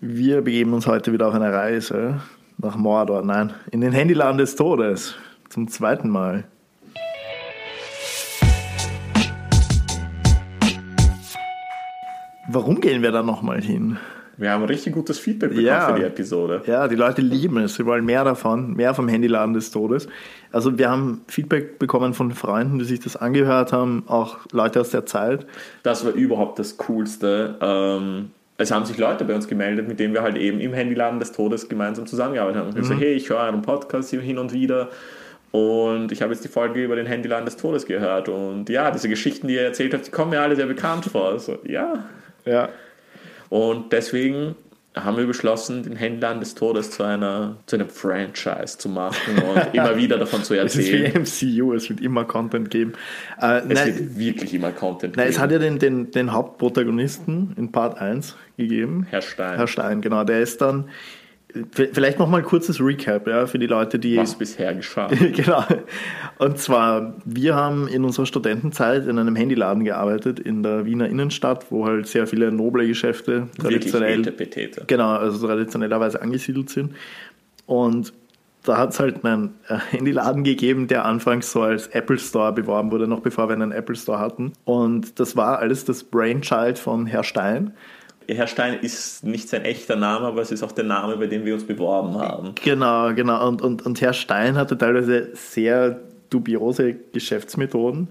Wir begeben uns heute wieder auf eine Reise nach Mordor, nein, in den Handyland des Todes. Zum zweiten Mal. Warum gehen wir da nochmal hin? Wir haben richtig gutes Feedback bekommen Ja. für die Episode. Ja, die Leute lieben es. Sie wollen mehr davon, mehr vom Handyladen des Todes. Also wir haben Feedback bekommen von Freunden, die sich das angehört haben, auch Leute aus der Zeit. Das war überhaupt das Coolste. Ähm, es haben sich Leute bei uns gemeldet, mit denen wir halt eben im Handyladen des Todes gemeinsam zusammengearbeitet haben. Und ich gesagt, hey, ich höre euren Podcast hier hin und wieder. Und ich habe jetzt die Folge über den Handyladen des Todes gehört. Und ja, diese Geschichten, die ihr erzählt habt, die kommen mir alle sehr bekannt vor. So, ja. Ja. Und deswegen haben wir beschlossen, den Händlern des Todes zu einer zu einem Franchise zu machen und immer wieder davon zu Es ist wie erzählen. MCU, es wird immer Content geben. Äh, Es nein, wird wirklich immer Content nein, es geben. hat ja den, den, den Hauptprotagonisten in Part 1 gegeben. Herr Stein, Herr Stein, genau. Der ist dann, vielleicht nochmal ein kurzes Recap ja, für die Leute, die... was bisher geschah. genau. Und zwar, wir haben in unserer Studentenzeit in einem Handyladen gearbeitet in der Wiener Innenstadt, wo halt sehr viele noble Geschäfte Wirklich traditionell, Etepetete. genau, also traditionellerweise angesiedelt sind. Und da hat es halt einen äh, Handyladen gegeben, der anfangs so als Apple Store beworben wurde, noch bevor wir einen Apple Store hatten. Und das war alles das Brainchild von Herr Stein. Herr Stein ist nicht sein echter Name, aber es ist auch der Name, bei dem wir uns beworben haben. Genau, genau. Und, und, und Herr Stein hatte teilweise sehr dubiose Geschäftsmethoden.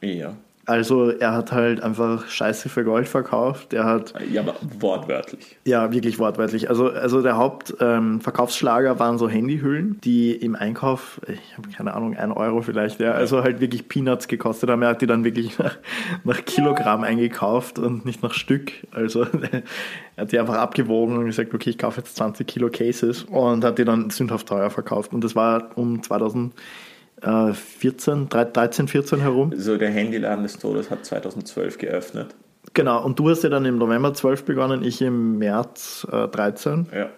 Ja. Also er hat halt einfach Scheiße für Gold verkauft. Er hat, Ja, aber wortwörtlich. ja, wirklich wortwörtlich. Also, also der Hauptverkaufsschlager ähm, waren so Handyhüllen, die im Einkauf, ich habe keine Ahnung, ein Euro vielleicht, ja, also halt wirklich Peanuts gekostet haben. Er hat die dann wirklich nach, nach Kilogramm eingekauft und nicht nach Stück. Also er hat die einfach abgewogen und gesagt, okay, ich kaufe jetzt 20 Kilo Cases und hat die dann sündhaft teuer verkauft. Und das war um 2014, 13, 14 herum. So, der Handyladen des Todes hat 2012 geöffnet. Genau, und du hast ja dann im November 12 begonnen, ich im März äh, 13, Ja.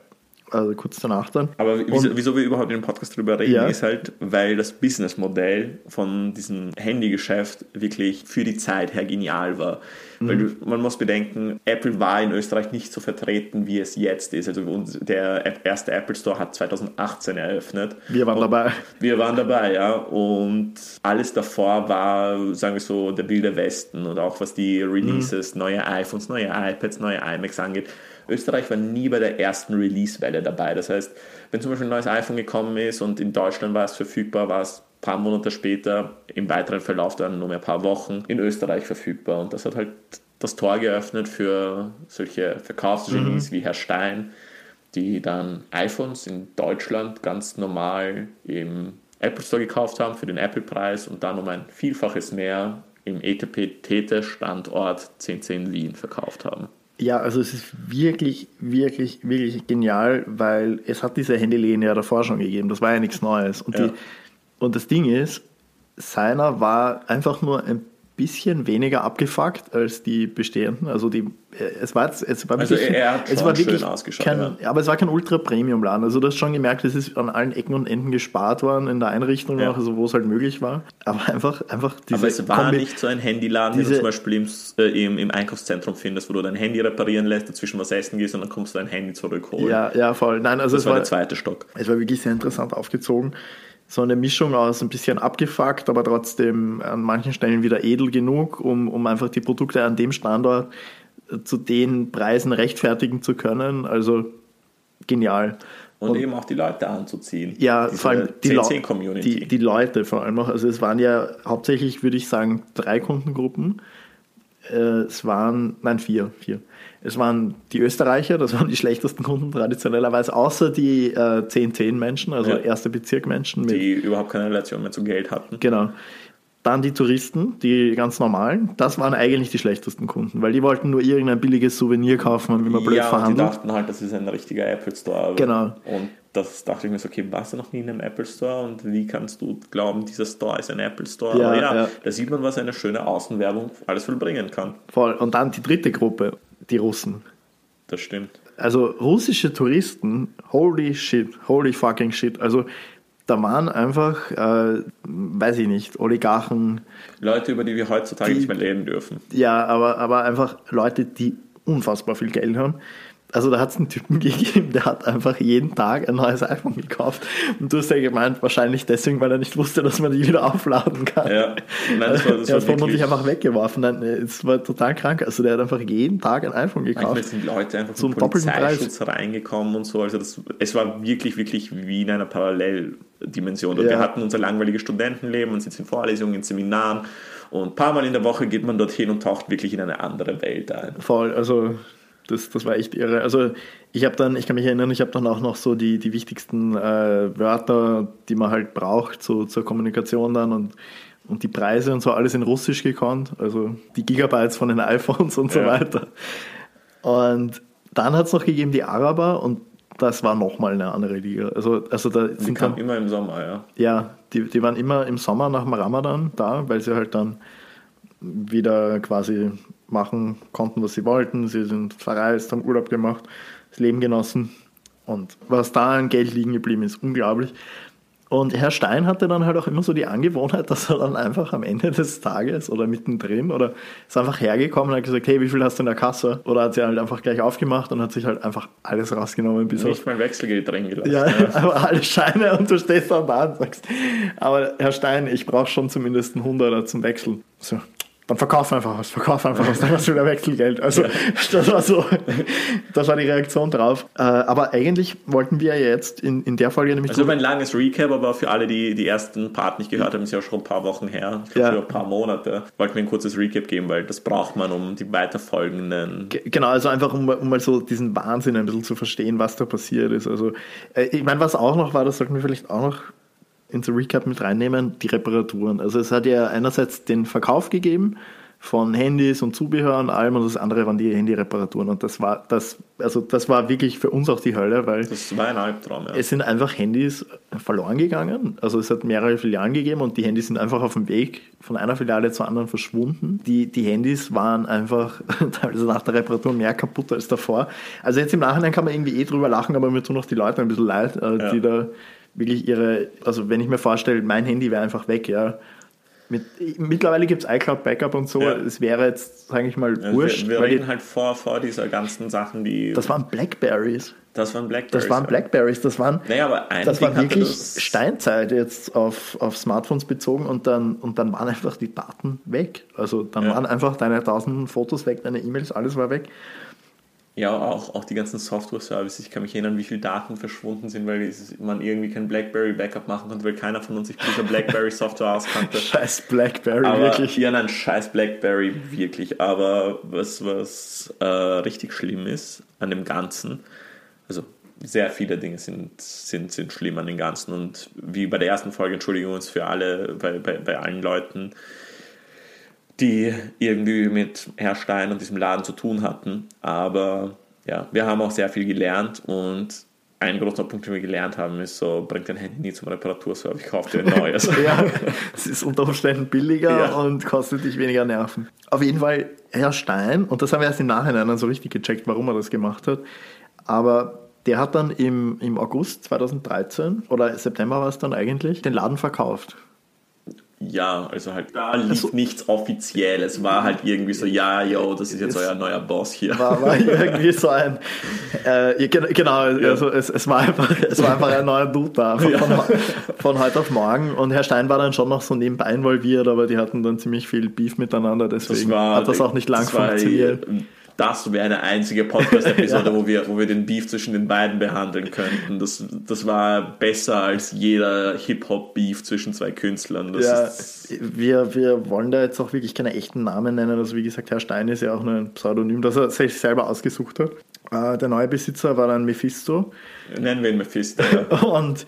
Also kurz danach dann. Aber wieso, wieso wir überhaupt in dem Podcast drüber reden, Ja. ist halt, weil das Businessmodell von diesem Handygeschäft wirklich für die Zeit her genial war. Weil Mhm. du, man muss bedenken, Apple war in Österreich nicht so vertreten, wie es jetzt ist. Also der erste Apple Store hat 2018 eröffnet. Wir waren dabei. Wir waren dabei, ja. Und alles davor war, sagen wir so, der wilde Westen und auch was die Releases, neue iPhones, neue iPads, neue iMacs angeht. Österreich war nie bei der ersten Release-Welle dabei. Das heißt, wenn zum Beispiel ein neues iPhone gekommen ist und in Deutschland war es verfügbar, war es ein paar Monate später, im weiteren Verlauf dann nur mehr ein paar Wochen, in Österreich verfügbar. Und das hat halt das Tor geöffnet für solche Verkaufsgenies wie Herr Stein, die dann iPhones in Deutschland ganz normal im Apple Store gekauft haben für den Apple-Preis und dann um ein Vielfaches mehr im ETP-Tete-Standort 1010 Wien verkauft haben. Ja, also es ist wirklich, wirklich, wirklich genial, weil es hat diese Handyläden ja davor schon gegeben. Das war ja nichts Neues. Und, Ja. die, und das Ding ist, seiner war einfach nur ein bisschen weniger abgefuckt als die bestehenden. Also die, äh, es war, jetzt- es war Also wirklich, er hat es war schön wirklich ausgeschaut, kein, ja. aber es war kein Ultra-Premium-Laden. Also du hast schon gemerkt, es ist an allen Ecken und Enden gespart worden in der Einrichtung Ja. noch, also wo es halt möglich war. Aber einfach, einfach diese Aber es war Kombi- nicht so ein Handyladen, den du diese- zum Beispiel im, äh, im, im Einkaufszentrum findest, wo du dein Handy reparieren lässt, dazwischen was essen gehst und dann kommst du dein Handy zurückholen. Ja, ja, voll. Nein, also das es war, der zweite Stock. Es war wirklich sehr interessant aufgezogen. So eine Mischung aus ein bisschen abgefuckt, aber trotzdem an manchen Stellen wieder edel genug, um, um einfach die Produkte an dem Standort äh, zu den Preisen rechtfertigen zu können. Also genial. Und, eben auch die Leute anzuziehen. Ja, vor allem die, 1010-Community. die, die Leute vor allem auch. Also es waren ja hauptsächlich, würde ich sagen, drei Kundengruppen. Äh, Es waren, nein, vier, vier. Es waren die Österreicher, das waren die schlechtesten Kunden traditionellerweise, außer die äh, 10-10-Menschen, also Ja. erste Bezirk-Menschen. mit die überhaupt keine Relation mehr zu Geld hatten. Genau. Dann die Touristen, die ganz normalen, das waren eigentlich die schlechtesten Kunden, weil die wollten nur irgendein billiges Souvenir kaufen und immer blöd ja, und die dachten halt, das ist ein richtiger Apple Store. Genau. Und das dachte ich mir so, okay, warst du noch nie in einem Apple Store und wie kannst du glauben, dieser Store ist ein Apple Store? Ja, Aber ja, ja. da sieht man, was eine schöne Außenwerbung alles vollbringen kann. Voll. Und dann die dritte Gruppe, die Russen. Das stimmt. Also russische Touristen, holy shit, holy fucking shit. Also da waren einfach, äh, weiß ich nicht, Oligarchen, Leute, über die wir heutzutage Die- nicht mehr reden dürfen. ja, aber, aber einfach Leute, die unfassbar viel Geld haben, also da hat es einen Typen gegeben, der hat einfach jeden Tag ein neues iPhone gekauft. Und du hast ja gemeint, wahrscheinlich deswegen, weil er nicht wusste, dass man die wieder aufladen kann. Ja, nein, das war, das er hat vermutlich einfach weggeworfen. Nein, es war total krank. Also der hat einfach jeden Tag ein iPhone Manchmal gekauft. sind Leute einfach Zum Preis. Polizeischutz reingekommen und so. Also das, es war wirklich, wirklich wie in einer Paralleldimension. Und Ja. wir hatten unser langweiliges Studentenleben, man sitzt in Vorlesungen, in Seminaren und ein paar Mal in der Woche geht man dorthin und taucht wirklich in eine andere Welt ein. Voll, also das, das war echt irre. Also ich habe dann, ich kann mich erinnern, ich habe dann auch noch so die, die wichtigsten äh, Wörter, die man halt braucht, so zur Kommunikation dann und, und die Preise und so alles in Russisch gekonnt, also die Gigabytes von den iPhones und so Ja. weiter. Und dann hat es noch gegeben die Araber und das war nochmal eine andere Liga. Also, also da Die sind kam dann, immer im Sommer, ja. ja, die, die waren immer im Sommer nach dem Ramadan da, weil sie halt dann wieder quasi machen konnten, was sie wollten. Sie sind verreist, haben Urlaub gemacht, das Leben genossen. Und was da an Geld liegen geblieben ist, unglaublich. Und Herr Stein hatte dann halt auch immer so die Angewohnheit, dass er dann einfach am Ende des Tages oder mittendrin oder ist einfach hergekommen und hat gesagt, hey, wie viel hast du in der Kasse? Oder hat sie halt einfach gleich aufgemacht und hat sich halt einfach alles rausgenommen, bis auf Nicht mein Wechselgeld drin gelassen. ja, aber alle Scheine und du stehst dann da und sagst, aber Herr Stein, ich brauche schon zumindest einen Hunderter zum Wechseln. So, dann verkauf einfach was, verkauf einfach was, dann hast du wieder Wechselgeld. Also das war so, das war die Reaktion drauf. Äh, aber eigentlich wollten wir ja jetzt in, in der Folge nämlich Also ein langes Recap, aber für alle, die die ersten Part nicht gehört haben, ist ja schon ein paar Wochen her, ich glaube Ja. ein paar Monate, wollten wir ein kurzes Recap geben, weil das braucht man, um die weiterfolgenden Ge- Genau, also einfach um, um mal so diesen Wahnsinn ein bisschen zu verstehen, was da passiert ist. Also, äh, ich meine, was auch noch war, das sollten wir vielleicht auch noch ins Recap mit reinnehmen, die Reparaturen. Also es hat ja einerseits den Verkauf gegeben von Handys und Zubehör und allem und das andere waren die Handyreparaturen und das war das also das war wirklich für uns auch die Hölle, weil Das war ein Albtraum, ja. es sind einfach Handys verloren gegangen. Also es hat mehrere Filialen gegeben und die Handys sind einfach auf dem Weg von einer Filiale zur anderen verschwunden. Die, die Handys waren einfach teilweise nach der Reparatur mehr kaputt als davor. Also jetzt im Nachhinein kann man irgendwie eh drüber lachen, aber mir tun auch die Leute ein bisschen leid, äh, Ja. die da wirklich ihre, also wenn ich mir vorstelle, mein Handy wäre einfach weg, ja. Mit, mittlerweile gibt es iCloud Backup und so. Ja. Es wäre jetzt, sage ich mal, Also wurscht. wir wir reden die, halt vor, vor dieser ganzen Sachen, die. das waren Blackberries. das waren Blackberries. Das waren. Blackberries. Das waren, Naja, aber ein das Ding war wirklich das- Steinzeit jetzt auf, auf Smartphones bezogen und dann, und dann waren einfach die Daten weg. Also dann Ja. waren einfach deine tausend Fotos weg, deine E-Mails, alles war weg. Ja, auch, auch die ganzen Software-Services. Ich kann mich erinnern, wie viele Daten verschwunden sind, weil man irgendwie kein BlackBerry-Backup machen konnte, weil keiner von uns sich mit dieser BlackBerry-Software auskannte. Scheiß Blackberry, Aber, wirklich. Ja, nein, scheiß BlackBerry, wirklich. Aber was, was äh, richtig schlimm ist an dem Ganzen, also sehr viele Dinge sind, sind, sind schlimm an dem Ganzen. Und wie bei der ersten Folge entschuldigen wir uns für alle, bei, bei, bei allen Leuten, die irgendwie mit Herr Stein und diesem Laden zu tun hatten. Aber ja, wir haben auch sehr viel gelernt und ein großer Punkt, den wir gelernt haben, ist so, bringt dein Handy nie zum Reparaturservice, kauf dir ein neues. ja, es ist unter Umständen billiger Ja. und kostet dich weniger Nerven. Auf jeden Fall, Herr Stein, und das haben wir erst im Nachhinein dann so richtig gecheckt, warum er das gemacht hat, aber der hat dann im, im August 2013 oder September war es dann eigentlich, den Laden verkauft. Ja, also halt, da lief Also- nichts offiziell. Es war halt irgendwie so, ja, yo, das ist jetzt euer neuer Boss hier. war, war irgendwie so ein, äh, gen- genau, also es, es, war einfach, es war einfach ein neuer Dude da, von, von, von heute auf morgen. Und Herr Stein war dann schon noch so nebenbei involviert, aber die hatten dann ziemlich viel Beef miteinander, deswegen hat das auch nicht lang das war- funktioniert. Das wäre eine einzige Podcast-Episode, wo, wir, wo wir den Beef zwischen den beiden behandeln könnten. Das, das war besser als jeder Hip-Hop-Beef zwischen zwei Künstlern. Das Ja, ist, wir, wir wollen da jetzt auch wirklich keine echten Namen nennen. Also wie gesagt, Herr Stein ist ja auch nur ein Pseudonym, das er sich selber ausgesucht hat. Äh, der neue Besitzer war dann Mephisto. nennen wir ihn Mephisto. Ja. Und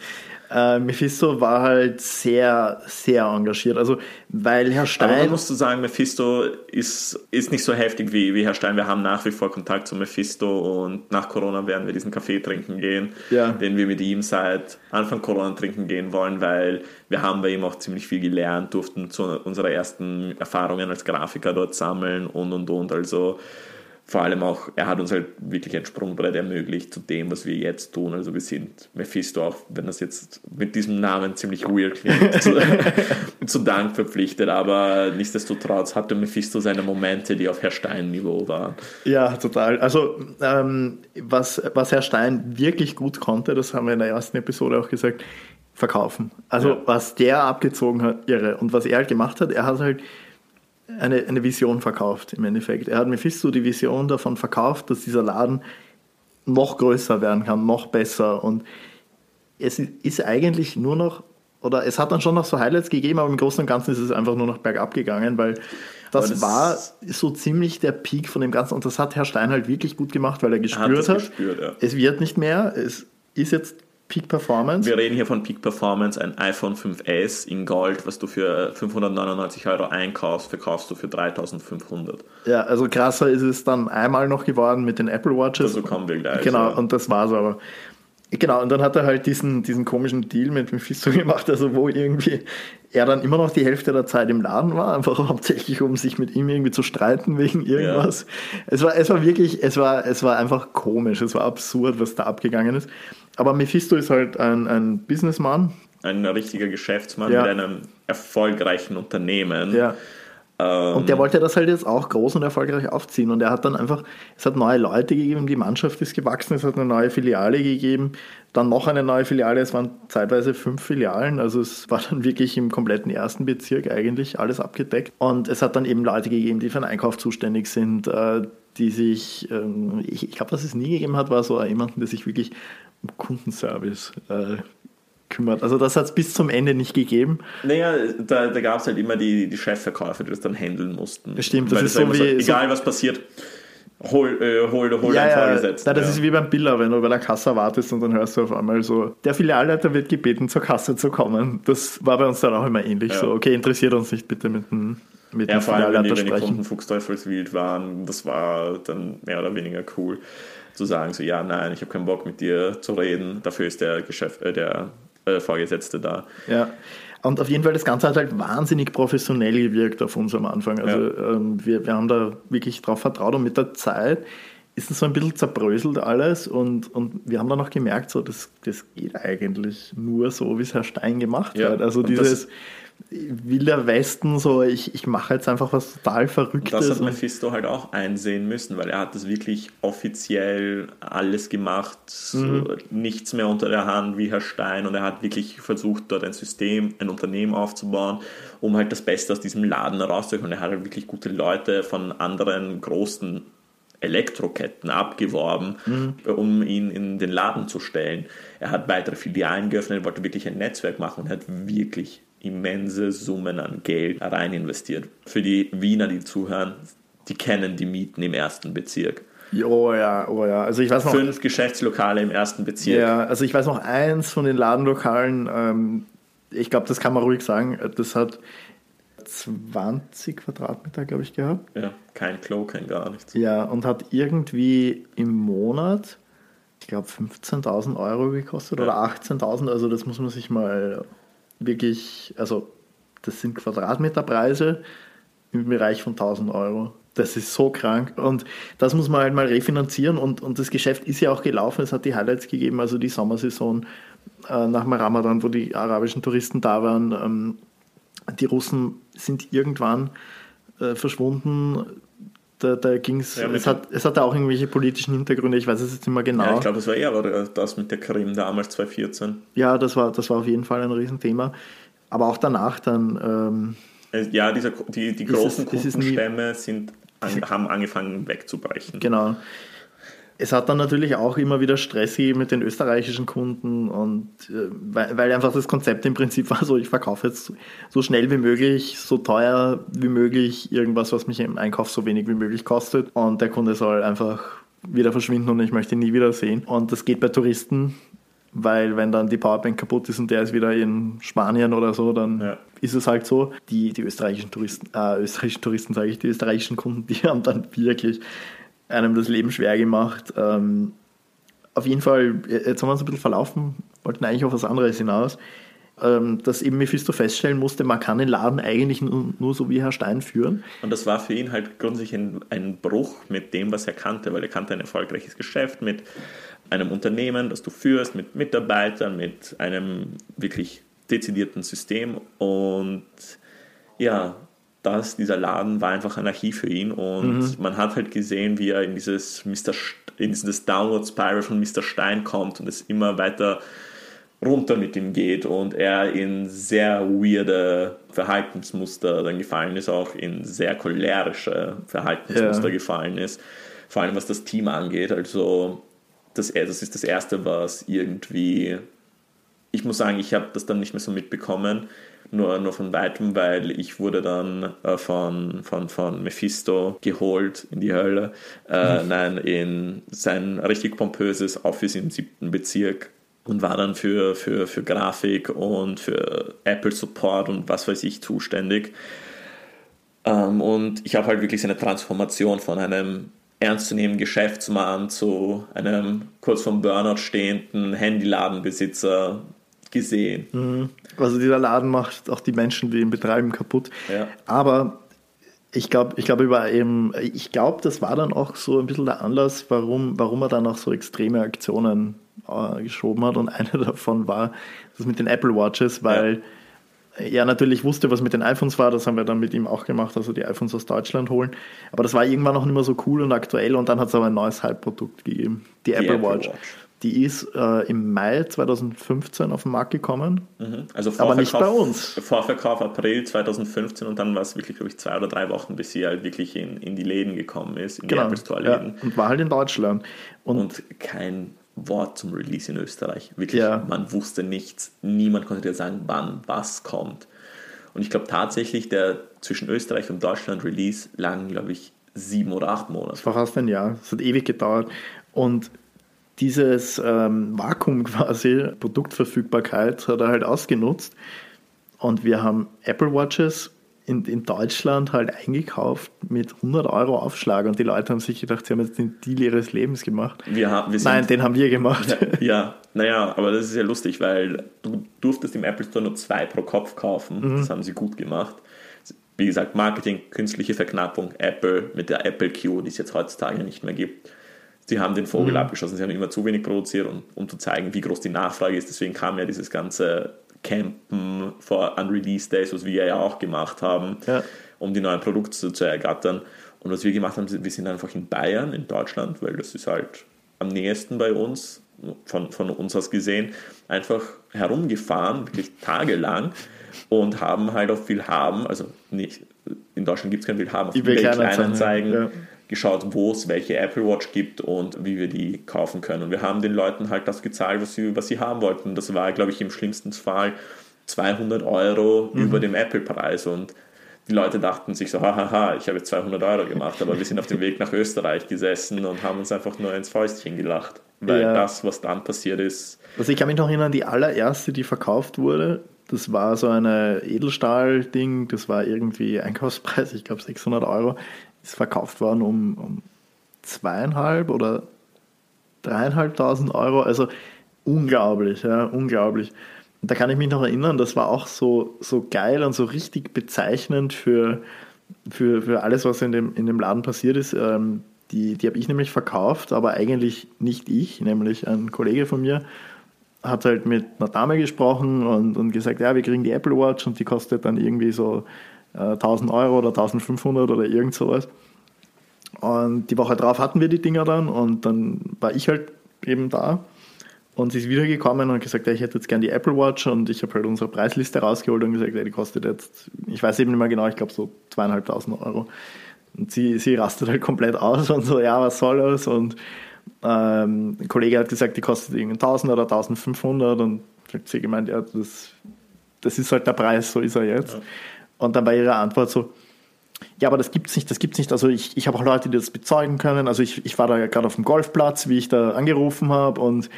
äh, Mephisto war halt sehr, sehr engagiert. Also, weil Herr Aber man Stein. muss so sagen, Mephisto ist, ist nicht so heftig wie, wie Herr Stein. Wir haben nach wie vor Kontakt zu Mephisto und nach Corona werden wir diesen Kaffee trinken gehen, Ja. den wir mit ihm seit Anfang Corona trinken gehen wollen, weil wir haben bei ihm auch ziemlich viel gelernt, durften zu unserer ersten Erfahrungen als Grafiker dort sammeln und und und. Also vor allem auch, er hat uns halt wirklich ein Sprungbrett ermöglicht zu dem, was wir jetzt tun. Also wir sind Mephisto, auch wenn das jetzt mit diesem Namen ziemlich weird klingt, zu, zu, Dank verpflichtet. Aber nichtsdestotrotz hatte Mephisto seine Momente, die auf Herr Stein-Niveau waren. Ja, total. Also ähm, was, was Herr Stein wirklich gut konnte, das haben wir in der ersten Episode auch gesagt, verkaufen. Also ja. was der abgezogen hat, irre. Und was er halt gemacht hat, er hat halt eine, eine Vision verkauft im Endeffekt. Er hat Mephisto die Vision davon verkauft, dass dieser Laden noch größer werden kann, noch besser. Und es ist eigentlich nur noch, oder es hat dann schon noch so Highlights gegeben, aber im Großen und Ganzen ist es einfach nur noch bergab gegangen, weil das, das war so ziemlich der Peak von dem Ganzen. Und das hat Herr Stein halt wirklich gut gemacht, weil er gespürt hat, hat gespürt, ja. es wird nicht mehr, es ist jetzt Peak Performance. Wir reden hier von Peak Performance, ein iPhone 5S in Gold, was du für 599 Euro einkaufst, verkaufst du für 3500. Ja, also krasser ist es dann einmal noch geworden mit den Apple Watches. Also kommen wir gleich. Genau, ja. und das war's aber. Genau, und dann hat er halt diesen, diesen komischen Deal mit Mephisto gemacht, also wo irgendwie er dann immer noch die Hälfte der Zeit im Laden war, einfach hauptsächlich um sich mit ihm irgendwie zu streiten wegen irgendwas. Ja. Es war, es war wirklich, es war, es war einfach komisch, es war absurd, was da abgegangen ist. Aber Mephisto ist halt ein, ein Businessman. Ein richtiger Geschäftsmann ja. mit einem erfolgreichen Unternehmen. Ja. Ähm, und der wollte das halt jetzt auch groß und erfolgreich aufziehen. Und er hat dann einfach, es hat neue Leute gegeben, die Mannschaft ist gewachsen, es hat eine neue Filiale gegeben, dann noch eine neue Filiale, es waren zeitweise fünf Filialen, also es war dann wirklich im kompletten ersten Bezirk eigentlich alles abgedeckt. Und es hat dann eben Leute gegeben, die für den Einkauf zuständig sind, äh, die sich, ähm, ich, glaube, was es nie gegeben hat, war so jemanden, der sich wirklich Kundenservice äh, kümmert. Also das hat es bis zum Ende nicht gegeben. Naja, da, da gab es halt immer die, die Chefverkäufer, die das dann handeln mussten. Stimmt, das Weil ist das so wie... So, egal was passiert, hol, äh, hol, hol ja, deinen Vorgesetzten. Ja, das ja. ist wie beim Biller, wenn du bei der Kasse wartest und dann hörst du auf einmal so, der Filialleiter wird gebeten, zur Kasse zu kommen. Das war bei uns dann auch immer ähnlich. Ja. So, okay, interessiert uns nicht bitte mit dem mit ja, vor allem, wenn die, wenn die Kunden fuchsteufelswild waren, das war dann mehr oder weniger cool zu sagen, so ja, nein, ich habe keinen Bock mit dir zu reden, dafür ist der, Geschäft, äh, der äh, Vorgesetzte da. Ja. Und auf jeden Fall, das Ganze hat halt wahnsinnig professionell gewirkt auf uns am Anfang. Also ja. ähm, wir, wir haben da wirklich drauf vertraut und mit der Zeit ist es so ein bisschen zerbröselt alles und, und wir haben dann auch gemerkt, so, das, das geht eigentlich nur so, wie es Herr Stein gemacht ja. hat. Also und dieses, wilder Westen, so ich, ich mache jetzt einfach was total Verrücktes. Das hat Mephisto halt auch einsehen müssen, weil er hat das wirklich offiziell alles gemacht, mhm. nichts mehr unter der Hand wie Herr Stein und er hat wirklich versucht, dort ein System, ein Unternehmen aufzubauen, um halt das Beste aus diesem Laden herauszuholen. Er hat halt wirklich gute Leute von anderen großen Elektroketten abgeworben, mhm. um ihn in den Laden zu stellen. Er hat weitere Filialen geöffnet, er wollte wirklich ein Netzwerk machen und hat wirklich immense Summen an Geld rein investiert. Für die Wiener, die zuhören, die kennen die Mieten im ersten Bezirk. Oh ja, oh ja. Also ich weiß noch, Fünf Geschäftslokale im ersten Bezirk. Ja, also ich weiß noch eins von den Ladenlokalen, ähm, ich glaube, das kann man ruhig sagen, das hat 20 Quadratmeter, glaube ich, gehabt. Ja, kein Klo, kein gar nichts. Ja, und hat irgendwie im Monat, ich glaube, 15.000 Euro gekostet ja. oder 18.000. Also das muss man sich mal wirklich, also das sind Quadratmeterpreise im Bereich von 1000 Euro. Das ist so krank. Und das muss man halt mal refinanzieren. Und, und das Geschäft ist ja auch gelaufen. Es hat die Highlights gegeben, also die Sommersaison äh, nach dem Ramadan, wo die arabischen Touristen da waren. Ähm, die Russen sind irgendwann äh, verschwunden. Da, da ging's, ja, es, hat, es hatte auch irgendwelche politischen Hintergründe, ich weiß es jetzt nicht mehr genau. Ja, ich glaube, es war eher das mit der Krim damals 2014. Ja, das war, das war auf jeden Fall ein Riesenthema. Aber auch danach dann. Ähm, äh, ja, dieser, die, die großen Kundenstämme sind, haben angefangen wegzubrechen. Genau es hat dann natürlich auch immer wieder Stress gegeben mit den österreichischen Kunden und äh, weil, weil, einfach das Konzept im Prinzip war so, ich verkaufe jetzt so schnell wie möglich, so teuer wie möglich irgendwas, was mich im Einkauf so wenig wie möglich kostet und der Kunde soll einfach wieder verschwinden und ich möchte ihn nie wieder sehen. Und das geht bei Touristen, weil wenn dann die Powerbank kaputt ist und der ist wieder in Spanien oder so, dann ja. ist es halt so. Die, die österreichischen Touristen, äh, österreichischen Touristen sage ich, die österreichischen Kunden, die haben dann wirklich einem das Leben schwer gemacht. Ähm, auf jeden Fall, jetzt haben wir uns ein bisschen verlaufen, wollten eigentlich auf was anderes hinaus. ähm, dass eben Mephisto feststellen musste, man kann den Laden eigentlich nur, nur, so wie Herr Stein führen. Und das war für ihn halt grundsätzlich ein, ein Bruch mit dem, was er kannte, weil er kannte ein erfolgreiches Geschäft mit einem Unternehmen, das du führst, mit Mitarbeitern, mit einem wirklich dezidierten System und ja, das, dieser Laden war einfach Anarchie für ihn und mhm. man hat halt gesehen, wie er in dieses Mr. in dieses Downward Spiral von Mr. Stein kommt und es immer weiter runter mit ihm geht und er in sehr weirde Verhaltensmuster dann gefallen ist, auch in sehr cholerische Verhaltensmuster ja. gefallen ist, vor allem was das Team angeht. Also das, das ist das Erste, was irgendwie, ich muss sagen, ich habe das dann nicht mehr so mitbekommen, nur, nur von weitem, weil ich wurde dann äh, von, von, von Mephisto geholt in die Hölle. Äh, mhm. Nein, in sein richtig pompöses Office im siebten Bezirk und war dann für, für, für Grafik und für Apple Support und was weiß ich zuständig. Ähm, und ich habe halt wirklich seine Transformation von einem ernstzunehmenden Geschäftsmann zu einem kurz vom Burnout stehenden Handyladenbesitzer gesehen. Mhm. Also dieser Laden macht auch die Menschen, die ihn betreiben, kaputt. Ja. Aber ich glaube, ich glaube über eben, ich glaube, das war dann auch so ein bisschen der Anlass, warum, warum er dann auch so extreme Aktionen äh, geschoben hat. Und eine davon war das mit den Apple Watches, weil ja. er natürlich wusste, was mit den iPhones war. Das haben wir dann mit ihm auch gemacht, also die iPhones aus Deutschland holen. Aber das war irgendwann noch nicht mehr so cool und aktuell. Und dann hat es aber ein neues Hype-Produkt gegeben, die, die Apple, Apple Watch. Watch. Die ist äh, im Mai 2015 auf den Markt gekommen. Mhm. Also aber nicht bei uns. Vorverkauf April 2015 und dann war es wirklich, glaube ich, zwei oder drei Wochen, bis sie halt wirklich in, in die Läden gekommen ist, in genau. die Apple Store-Läden. Ja. Und war halt in Deutschland. Und, und kein Wort zum Release in Österreich. Wirklich, ja. man wusste nichts. Niemand konnte dir sagen, wann was kommt. Und ich glaube tatsächlich, der zwischen Österreich und Deutschland Release lang, glaube ich, sieben oder acht Monate. Das war fast ein Jahr. Es hat ewig gedauert. Und dieses ähm, Vakuum quasi, Produktverfügbarkeit, hat er halt ausgenutzt. Und wir haben Apple Watches in, in Deutschland halt eingekauft mit 100 Euro Aufschlag und die Leute haben sich gedacht, sie haben jetzt den Deal ihres Lebens gemacht. Wir haben, wir Nein, den haben wir gemacht. Ja, ja, naja, aber das ist ja lustig, weil du durftest im Apple Store nur zwei pro Kopf kaufen. Mhm. Das haben sie gut gemacht. Wie gesagt, Marketing, künstliche Verknappung, Apple mit der Apple Q, die es jetzt heutzutage nicht mehr gibt. Sie haben den Vogel mhm. abgeschossen, sie haben immer zu wenig produziert, um, um zu zeigen, wie groß die Nachfrage ist. Deswegen kam ja dieses ganze Campen vor an Release Days, was wir ja auch gemacht haben, ja. um die neuen Produkte zu, zu ergattern. Und was wir gemacht haben, wir sind einfach in Bayern, in Deutschland, weil das ist halt am nächsten bei uns, von, von uns aus gesehen, einfach herumgefahren, wirklich tagelang und haben halt auf viel haben, also nicht, in Deutschland gibt es kein viel haben, auf eBay Kleinanzeigen, ja geschaut, wo es welche Apple Watch gibt und wie wir die kaufen können. Und wir haben den Leuten halt das gezahlt, was sie, was sie haben wollten. Das war, glaube ich, im schlimmsten Fall 200 Euro mhm. über dem Apple-Preis. Und die Leute dachten sich so, hahaha, ich habe jetzt 200 Euro gemacht, aber wir sind auf dem Weg nach Österreich gesessen und haben uns einfach nur ins Fäustchen gelacht. Weil ja. das, was dann passiert ist. Also ich kann mich noch erinnern, die allererste, die verkauft wurde, das war so eine Edelstahl-Ding, das war irgendwie Einkaufspreis, ich glaube 600 Euro ist verkauft worden um, um zweieinhalb oder dreieinhalbtausend Euro. Also unglaublich, ja, unglaublich. Da kann ich mich noch erinnern, das war auch so, so geil und so richtig bezeichnend für, für, für alles, was in dem, in dem Laden passiert ist. Ähm, die die habe ich nämlich verkauft, aber eigentlich nicht ich, nämlich ein Kollege von mir hat halt mit einer Dame gesprochen und, und gesagt, ja, wir kriegen die Apple Watch und die kostet dann irgendwie so 1000 äh, Euro oder 1500 oder irgend sowas. Und die Woche drauf hatten wir die Dinger dann und dann war ich halt eben da und sie ist wiedergekommen und gesagt, ja, ich hätte jetzt gern die Apple Watch und ich habe halt unsere Preisliste rausgeholt und gesagt, ja, die kostet jetzt, ich weiß eben nicht mehr genau, ich glaube so zweieinhalbtausend Euro. Und sie, sie rastet halt komplett aus und so, ja, was soll das? Und ähm, ein Kollege hat gesagt, die kostet irgendwie 1000 oder 1500 und hat sie gemeint, ja, das, das ist halt der Preis, so ist er jetzt. Ja. Und dann war ihre Antwort so, ja, aber das gibt's nicht, das gibt's nicht. Also ich, ich habe auch Leute, die das bezeugen können. Also ich, ich war da gerade auf dem Golfplatz, wie ich da angerufen habe und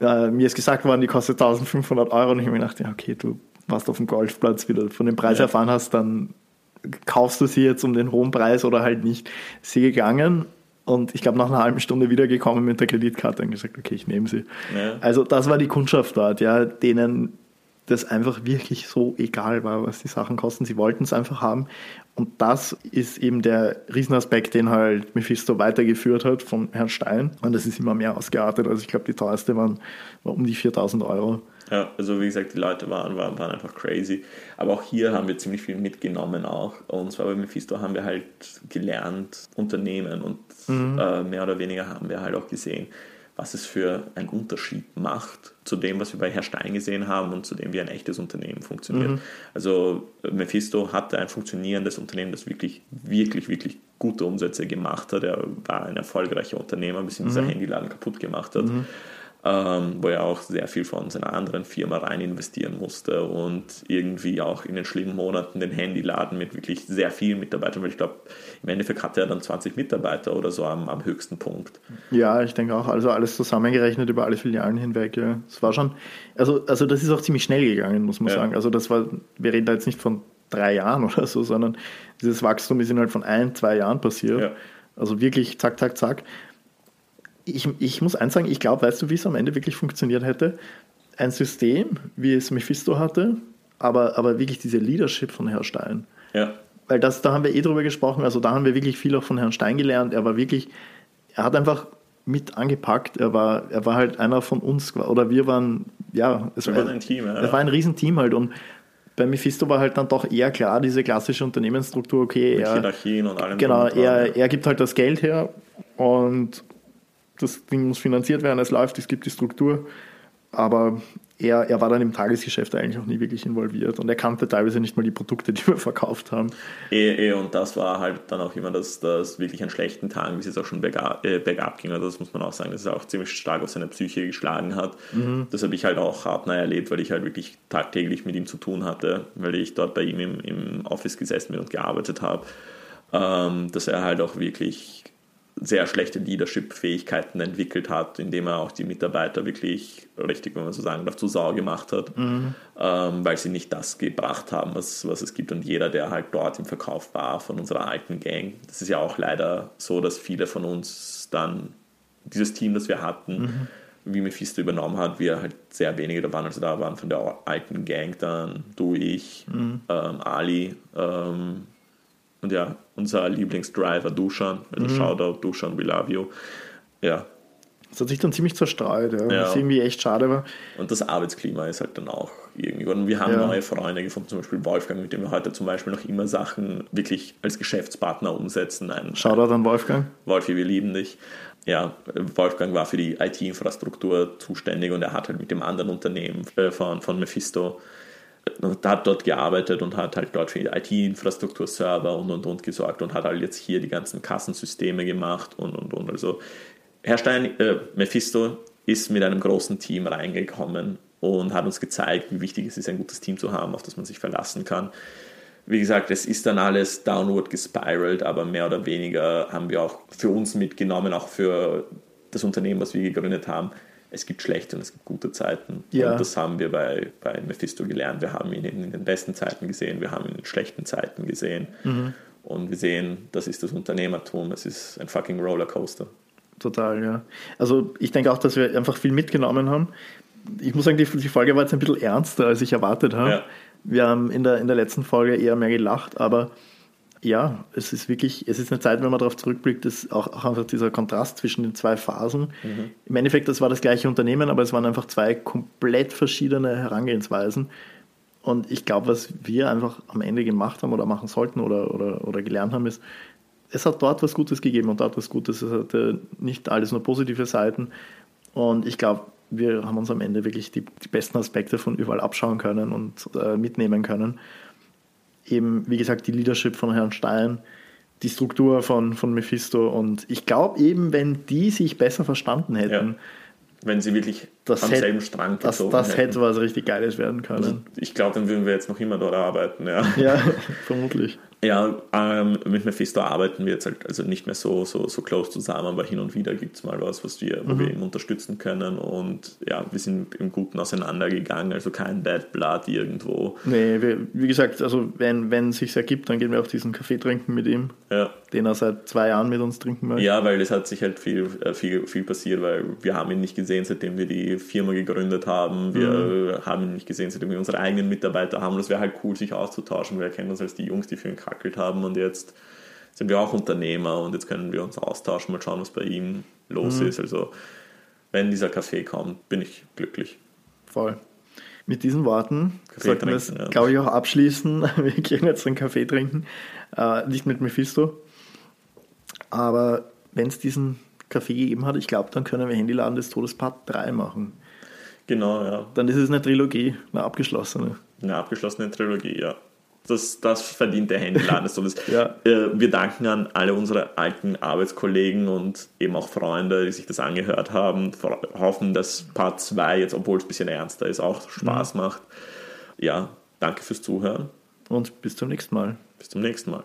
äh, mir ist gesagt worden, die kostet 1500 Euro und ich habe mir gedacht, ja, okay, du warst auf dem Golfplatz, wie du von dem Preis ja. erfahren hast, dann kaufst du sie jetzt um den hohen Preis oder halt nicht. Sie gegangen und ich glaube nach einer halben Stunde wiedergekommen mit der Kreditkarte und gesagt, okay, ich nehme sie. Ja. Also das war die Kundschaft dort, ja, denen das einfach wirklich so egal war, was die Sachen kosten. Sie wollten es einfach haben. Und das ist eben der Riesenaspekt, den halt Mephisto weitergeführt hat von Herrn Stein. Und das ist immer mehr ausgeartet. Also ich glaube, die teuerste waren, war um die 4000 Euro. Ja, also wie gesagt, die Leute waren, waren, waren einfach crazy. Aber auch hier haben wir ziemlich viel mitgenommen auch. Und zwar bei Mephisto haben wir halt gelernt, Unternehmen und mhm. äh, mehr oder weniger haben wir halt auch gesehen, was es für einen Unterschied macht zu dem, was wir bei Herr Stein gesehen haben und zu dem, wie ein echtes Unternehmen funktioniert. Mhm. Also Mephisto hatte ein funktionierendes Unternehmen, das wirklich, wirklich, wirklich gute Umsätze gemacht hat. Er war ein erfolgreicher Unternehmer, bis ihn mhm. dieser Handyladen kaputt gemacht hat. Mhm ähm, wo er auch sehr viel von seiner anderen Firma rein investieren musste und irgendwie auch in den schlimmen Monaten den Handyladen mit wirklich sehr vielen Mitarbeitern, weil ich glaube, im Endeffekt hatte er dann 20 Mitarbeiter oder so am, am höchsten Punkt. Ja, ich denke auch, also alles zusammengerechnet über alle Filialen hinweg, ja. Es war schon, also, also das ist auch ziemlich schnell gegangen, muss man ja. sagen. Also das war, wir reden da jetzt nicht von drei Jahren oder so, sondern dieses Wachstum ist innerhalb von ein, zwei Jahren passiert. Ja. Also wirklich zack, zack, zack ich, ich muss eins sagen, ich glaube, weißt du, wie es am Ende wirklich funktioniert hätte? Ein System, wie es Mephisto hatte, aber, aber wirklich diese Leadership von Herrn Stein. Ja. Weil das, da haben wir eh drüber gesprochen, also da haben wir wirklich viel auch von Herrn Stein gelernt. Er war wirklich, er hat einfach mit angepackt. Er war, er war halt einer von uns, oder wir waren, ja, es war ein Team. Ja. Es war ein Riesenteam halt und bei Mephisto war halt dann doch eher klar, diese klassische Unternehmensstruktur, okay, Mit er, Hierarchien und allem. Genau, er, er gibt halt das Geld her und das Ding muss finanziert werden, es läuft, es gibt die Struktur. Aber er, er war dann im Tagesgeschäft eigentlich auch nie wirklich involviert und er kannte teilweise nicht mal die Produkte, die wir verkauft haben. Eh, eh, und das war halt dann auch immer das, das wirklich an schlechten Tagen, wie es jetzt auch schon bergab, äh, bergab ging. Also das muss man auch sagen, dass er auch ziemlich stark auf seine Psyche geschlagen hat. Mhm. Das habe ich halt auch hart erlebt, weil ich halt wirklich tagtäglich mit ihm zu tun hatte, weil ich dort bei ihm im, im Office gesessen bin und gearbeitet habe. Ähm, dass er halt auch wirklich sehr schlechte Leadership-Fähigkeiten entwickelt hat, indem er auch die Mitarbeiter wirklich richtig, wenn man so sagen darf, zu Sau gemacht hat, mhm. ähm, weil sie nicht das gebracht haben, was, was es gibt. Und jeder, der halt dort im Verkauf war von unserer alten Gang, das ist ja auch leider so, dass viele von uns dann dieses Team, das wir hatten, mhm. wie Mephisto übernommen hat, wir halt sehr wenige da waren. Also da waren von der alten Gang dann du, ich, mhm. ähm, Ali, ähm, und ja, unser Lieblingsdriver Dusan, also mhm. Shoutout Dusan, we love you. Ja. Das hat sich dann ziemlich zerstreut, ja. ja. was irgendwie echt schade war. Und das Arbeitsklima ist halt dann auch irgendwie. Und wir haben ja. neue Freunde gefunden, zum Beispiel Wolfgang, mit dem wir heute zum Beispiel noch immer Sachen wirklich als Geschäftspartner umsetzen. Ein, Shoutout an Wolfgang. Wolfi, wir lieben dich. Ja, Wolfgang war für die IT-Infrastruktur zuständig und er hat halt mit dem anderen Unternehmen äh, von, von Mephisto hat dort gearbeitet und hat halt dort für IT-Infrastruktur, Server und und und gesorgt und hat halt jetzt hier die ganzen Kassensysteme gemacht und und und. Also Herr Stein, äh, Mephisto ist mit einem großen Team reingekommen und hat uns gezeigt, wie wichtig es ist, ein gutes Team zu haben, auf das man sich verlassen kann. Wie gesagt, es ist dann alles downward gespiralt, aber mehr oder weniger haben wir auch für uns mitgenommen, auch für das Unternehmen, was wir gegründet haben, es gibt schlechte und es gibt gute Zeiten. Ja. Und das haben wir bei, bei Mephisto gelernt. Wir haben ihn in den besten Zeiten gesehen, wir haben ihn in schlechten Zeiten gesehen. Mhm. Und wir sehen, das ist das Unternehmertum, es ist ein fucking Rollercoaster. Total, ja. Also ich denke auch, dass wir einfach viel mitgenommen haben. Ich muss sagen, die, die Folge war jetzt ein bisschen ernster, als ich erwartet habe. Ja. Wir haben in der, in der letzten Folge eher mehr gelacht, aber ja, es ist wirklich, es ist eine Zeit, wenn man darauf zurückblickt, ist auch, auch einfach dieser Kontrast zwischen den zwei Phasen. Mhm. Im Endeffekt, das war das gleiche Unternehmen, aber es waren einfach zwei komplett verschiedene Herangehensweisen. Und ich glaube, was wir einfach am Ende gemacht haben oder machen sollten oder, oder, oder gelernt haben, ist, es hat dort was Gutes gegeben und dort was Gutes. Es hatte nicht alles nur positive Seiten. Und ich glaube, wir haben uns am Ende wirklich die, die besten Aspekte von überall abschauen können und äh, mitnehmen können eben, wie gesagt, die Leadership von Herrn Stein, die Struktur von, von Mephisto und ich glaube eben, wenn die sich besser verstanden hätten, ja. wenn sie wirklich das am hätte, selben Strang gezogen Das, das hätte was richtig Geiles werden können. Also ich glaube, dann würden wir jetzt noch immer dort arbeiten, ja. Ja, vermutlich. Ja, ähm, mit Mephisto arbeiten wir jetzt halt also nicht mehr so, so, so close zusammen, aber hin und wieder gibt es mal was, was wir, wo Mhm. wir ihn unterstützen können. Und ja, wir sind im Guten auseinandergegangen, also kein Bad Blood irgendwo. Nee, wir, wie gesagt, also wenn wenn es sich ergibt, dann gehen wir auch diesen Kaffee trinken mit ihm, Ja. den er seit zwei Jahren mit uns trinken möchte. Ja, weil es hat sich halt viel, äh, viel, viel passiert, weil wir haben ihn nicht gesehen, seitdem wir die Firma gegründet haben. Wir Mhm. haben ihn nicht gesehen, seitdem wir unsere eigenen Mitarbeiter haben. Es wäre halt cool, sich auszutauschen. Wir erkennen uns als die Jungs, die für ihn kackelt haben. Und jetzt sind wir auch Unternehmer und jetzt können wir uns austauschen, mal schauen, was bei ihm los Mhm. ist. Also wenn dieser Kaffee kommt, bin ich glücklich. Voll. Mit diesen Worten Kaffee sollten wir es, ja. glaube ich, auch abschließen. Wir gehen jetzt einen Kaffee trinken. Äh, nicht mit Mephisto. Aber wenn es diesen Kaffee gegeben hat, ich glaube, dann können wir Handyladen des Todes Part 3 machen. Genau, ja. Dann ist es eine Trilogie, eine abgeschlossene. Eine abgeschlossene Trilogie, ja. Das, das verdient der Handyladen des Todes. Ja. Äh, Wir danken an alle unsere alten Arbeitskollegen und eben auch Freunde, die sich das angehört haben. Vor- Hoffen, dass Part 2 jetzt, obwohl es ein bisschen ernster ist, auch Spaß macht. Ja, danke fürs Zuhören. Und bis zum nächsten Mal. Bis zum nächsten Mal.